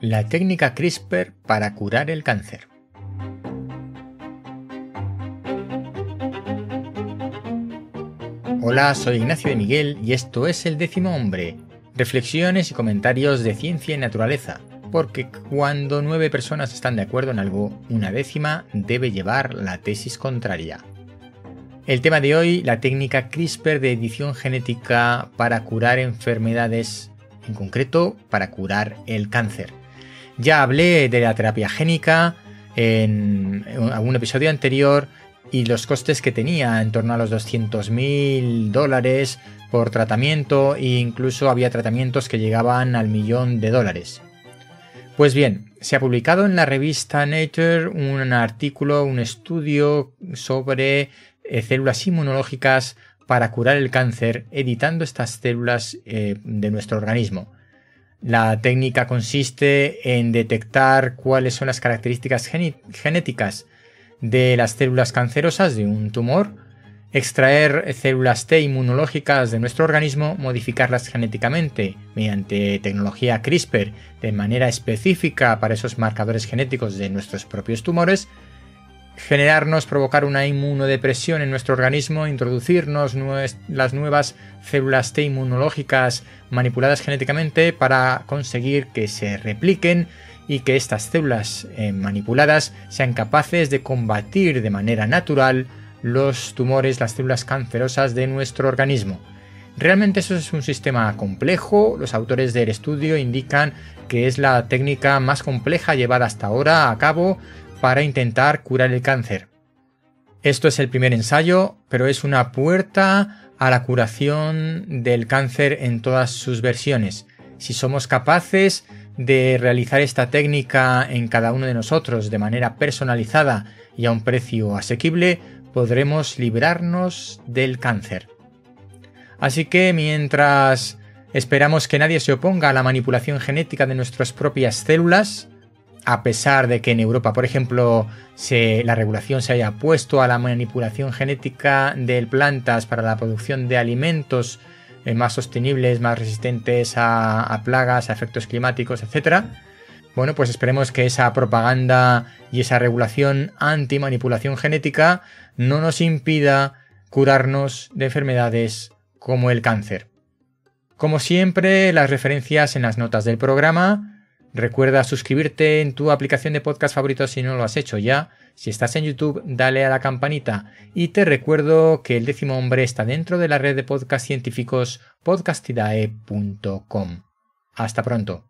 La técnica CRISPR para curar el cáncer. Hola, soy Ignacio de Miguel y esto es El décimo hombre. Reflexiones y comentarios de ciencia y naturaleza, porque cuando nueve personas están de acuerdo en algo, una décima debe llevar la tesis contraria. El tema de hoy, la técnica CRISPR de edición genética para curar enfermedades, en concreto para curar el cáncer. Ya hablé de la terapia génica en algún episodio anterior y los costes que tenía, en torno a los 200.000 dólares por tratamiento e incluso había tratamientos que llegaban al millón de dólares. Pues bien, se ha publicado en la revista Nature un artículo, un estudio sobre eh, células inmunológicas para curar el cáncer editando estas células eh, de nuestro organismo. La técnica consiste en detectar cuáles son las características genéticas de las células cancerosas de un tumor, extraer células T inmunológicas de nuestro organismo, modificarlas genéticamente mediante tecnología CRISPR de manera específica para esos marcadores genéticos de nuestros propios tumores, generarnos, provocar una inmunodepresión en nuestro organismo, introducirnos las nuevas células T inmunológicas manipuladas genéticamente para conseguir que se repliquen y que estas células eh, manipuladas sean capaces de combatir de manera natural los tumores, las células cancerosas de nuestro organismo. Realmente eso es un sistema complejo, los autores del estudio indican que es la técnica más compleja llevada hasta ahora a cabo para intentar curar el cáncer. Esto es el primer ensayo, pero es una puerta a la curación del cáncer en todas sus versiones. Si somos capaces de realizar esta técnica en cada uno de nosotros de manera personalizada y a un precio asequible, podremos librarnos del cáncer. Así que mientras esperamos que nadie se oponga a la manipulación genética de nuestras propias células, a pesar de que en Europa, por ejemplo, la regulación se haya puesto a la manipulación genética de plantas para la producción de alimentos eh, más sostenibles, más resistentes a, plagas, a efectos climáticos, etc. Bueno, pues esperemos que esa propaganda y esa regulación anti-manipulación genética no nos impida curarnos de enfermedades como el cáncer. Como siempre, las referencias en las notas del programa, Recuerda suscribirte en tu aplicación de podcast favorito si no lo has hecho ya. Si estás en YouTube, dale a la campanita. Y te recuerdo que el décimo hombre está dentro de la red de podcast científicos podcastidae.com. Hasta pronto.